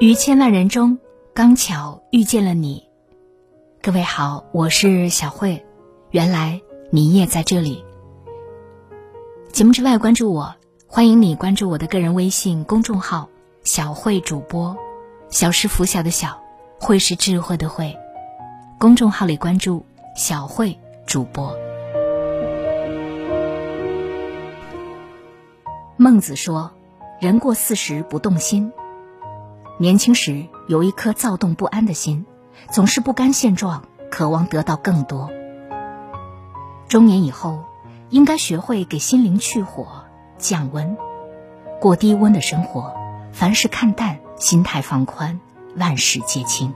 于千万人中，刚巧遇见了你。各位好，我是小慧。原来你也在这里。节目之外，关注我，欢迎你关注我的个人微信公众号“小慧主播”。小是拂晓的小，慧是智慧的慧。公众号里关注“小慧主播”。孟子说：“人过四十不动心。”年轻时有一颗躁动不安的心，总是不甘现状，渴望得到更多。中年以后，应该学会给心灵去火、降温，过低温的生活，凡事看淡，心态放宽，万事皆轻。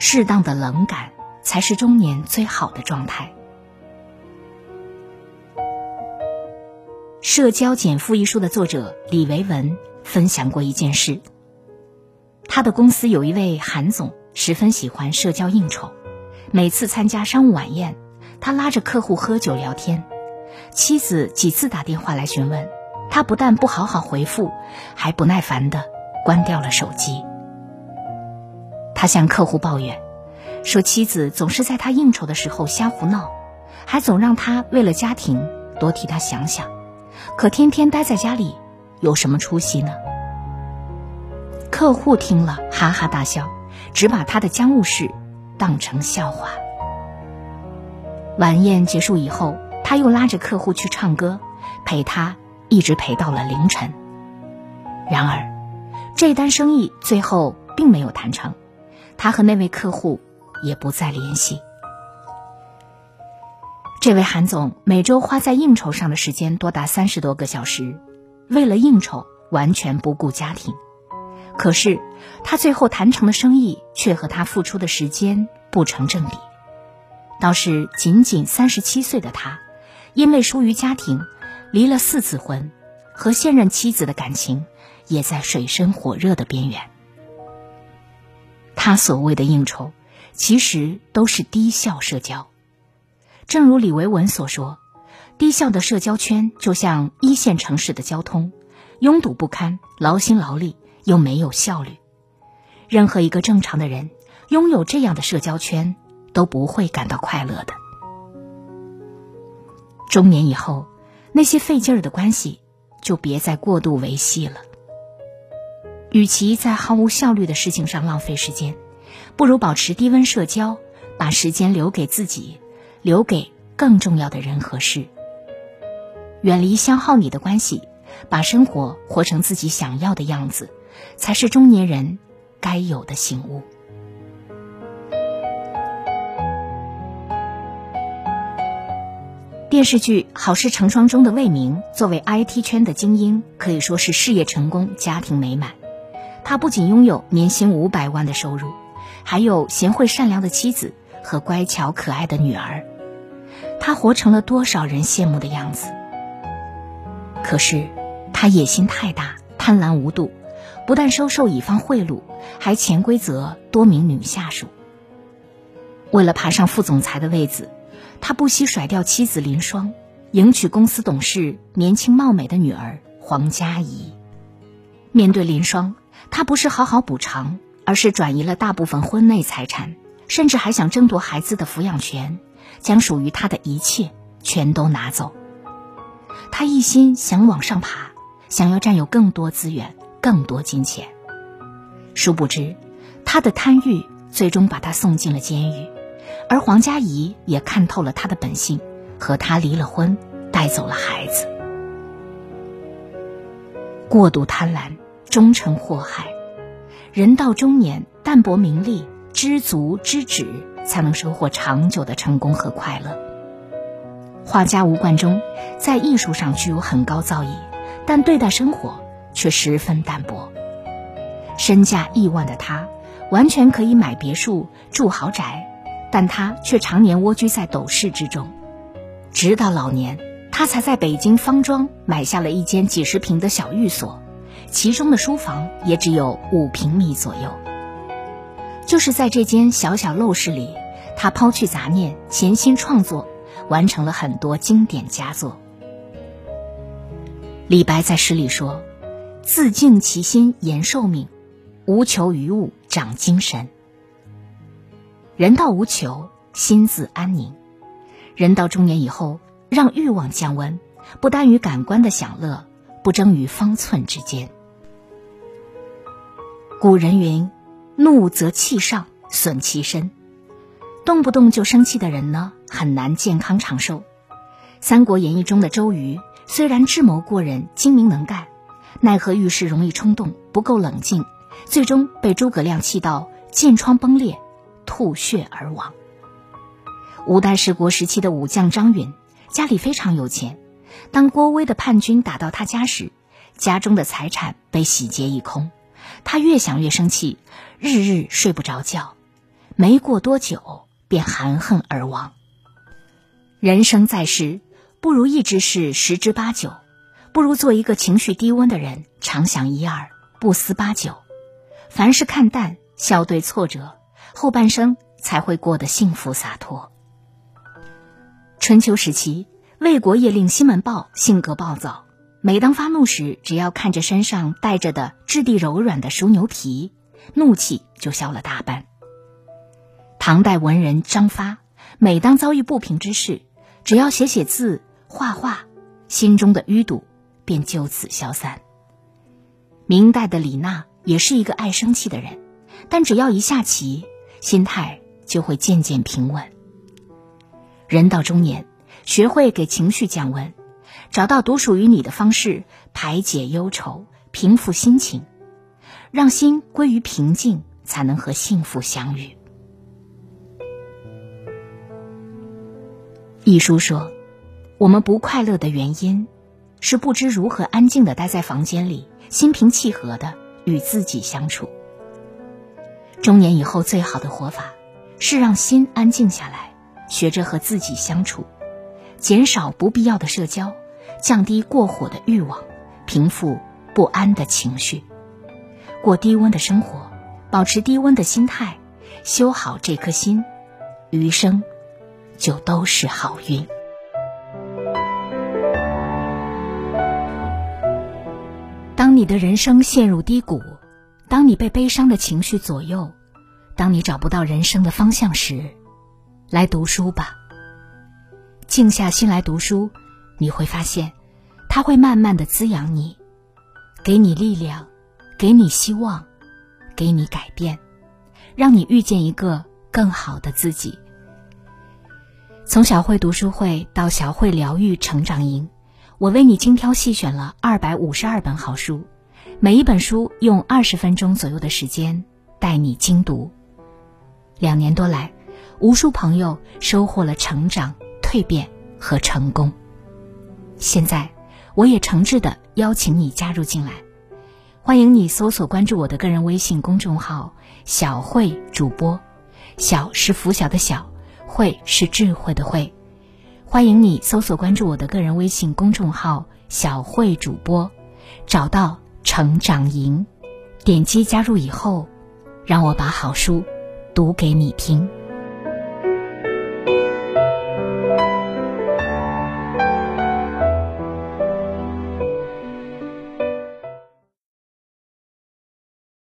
适当的冷感，才是中年最好的状态。《社交减负》一书的作者李维文分享过一件事。他的公司有一位韩总，十分喜欢社交应酬。每次参加商务晚宴，他拉着客户喝酒聊天。妻子几次打电话来询问，他不但不好好回复，还不耐烦的关掉了手机。他向客户抱怨，说妻子总是在他应酬的时候瞎胡闹，还总让他为了家庭多替他想想。可天天待在家里，有什么出息呢？客户听了哈哈大笑，只把他的家务事当成笑话。晚宴结束以后，他又拉着客户去唱歌，陪他一直陪到了凌晨。然而，这单生意最后并没有谈成，他和那位客户也不再联系。这位韩总每周花在应酬上的时间多达三十多个小时，为了应酬完全不顾家庭。可是，他最后谈成的生意却和他付出的时间不成正比。倒是仅仅三十七岁的他，因为疏于家庭，离了四次婚，和现任妻子的感情也在水深火热的边缘。他所谓的应酬，其实都是低效社交。正如李维文所说，低效的社交圈就像一线城市的交通，拥堵不堪，劳心劳力。又没有效率，任何一个正常的人拥有这样的社交圈都不会感到快乐的。中年以后，那些费劲儿的关系就别再过度维系了。与其在毫无效率的事情上浪费时间，不如保持低温社交，把时间留给自己，留给更重要的人和事。远离消耗你的关系，把生活活成自己想要的样子。才是中年人该有的醒悟。电视剧《好事成双》中的魏明，作为 IT 圈的精英，可以说是事业成功、家庭美满。他不仅拥有年薪五百万的收入，还有贤惠善良的妻子和乖巧可爱的女儿。他活成了多少人羡慕的样子。可是，他野心太大，贪婪无度。不但收受乙方贿赂，还潜规则多名女下属。为了爬上副总裁的位子，他不惜甩掉妻子林双，迎娶公司董事年轻貌美的女儿黄佳怡。面对林双，他不是好好补偿，而是转移了大部分婚内财产，甚至还想争夺孩子的抚养权，将属于他的一切全都拿走。他一心想往上爬，想要占有更多资源。更多金钱，殊不知，他的贪欲最终把他送进了监狱，而黄佳怡也看透了他的本性，和他离了婚，带走了孩子。过度贪婪终成祸害，人到中年，淡泊名利，知足知止，才能收获长久的成功和快乐。画家吴冠中在艺术上具有很高造诣，但对待生活。却十分淡薄。身价亿万的他，完全可以买别墅住豪宅，但他却常年蜗居在斗室之中。直到老年，他才在北京方庄买下了一间几十平的小寓所，其中的书房也只有五平米左右。就是在这间小小陋室里，他抛去杂念，潜心创作，完成了很多经典佳作。李白在诗里说。自净其心延寿命，无求于物，长精神。人到无求，心自安宁。人到中年以后，让欲望降温，不耽于感官的享乐，不争于方寸之间。古人云：“怒则气上，损其身。”动不动就生气的人呢，很难健康长寿。《三国演义》中的周瑜虽然智谋过人、精明能干，奈何遇事容易冲动，不够冷静，最终被诸葛亮气到剑疮崩裂，吐血而亡。五代十国时期的武将张允，家里非常有钱。当郭威的叛军打到他家时，家中的财产被洗劫一空，他越想越生气，日日睡不着觉。没过多久。便含恨而亡。人生在世，不如意之事十之八九，不如做一个情绪低温的人，常想一二，不思八九。凡事看淡，笑对挫折，后半生才会过得幸福洒脱。春秋时期，魏国叶令西门豹性格暴躁，每当发怒时，只要看着身上带着的质地柔软的熟牛皮，怒气就消了大半。唐代文人张发，每当遭遇不平之事，只要写写字、画画，心中的淤堵便就此消散。明代的李娜也是一个爱生气的人，但只要一下棋，心态就会渐渐平稳。人到中年，学会给情绪降温，找到独属于你的方式，排解忧愁，平复心情，让心归于平静，才能和幸福相遇。一书说，我们不快乐的原因，是不知如何安静的待在房间里，心平气和的与自己相处。中年以后最好的活法，是让心安静下来，学着和自己相处，减少不必要的社交，降低过火的欲望，平复不安的情绪，过低温的生活，保持低温的心态，修好这颗心，余生。就都是好运。当你的人生陷入低谷，当你被悲伤的情绪左右，当你找不到人生的方向时，来读书吧。静下心来读书，你会发现，它会慢慢的滋养你，给你力量，给你希望，给你改变，让你遇见一个更好的自己。从小慧读书会到小慧疗愈成长营，我为你精挑细选了二百五十二本好书，每一本书用二十分钟左右的时间带你精读。两年多来，无数朋友收获了成长、蜕变和成功。现在，我也诚挚的邀请你加入进来，欢迎你搜索关注我的个人微信公众号“小慧主播”，小是拂晓的小。慧是智慧的慧，欢迎你搜索关注我的个人微信公众号“小慧主播”，找到成长营，点击加入以后，让我把好书读给你听。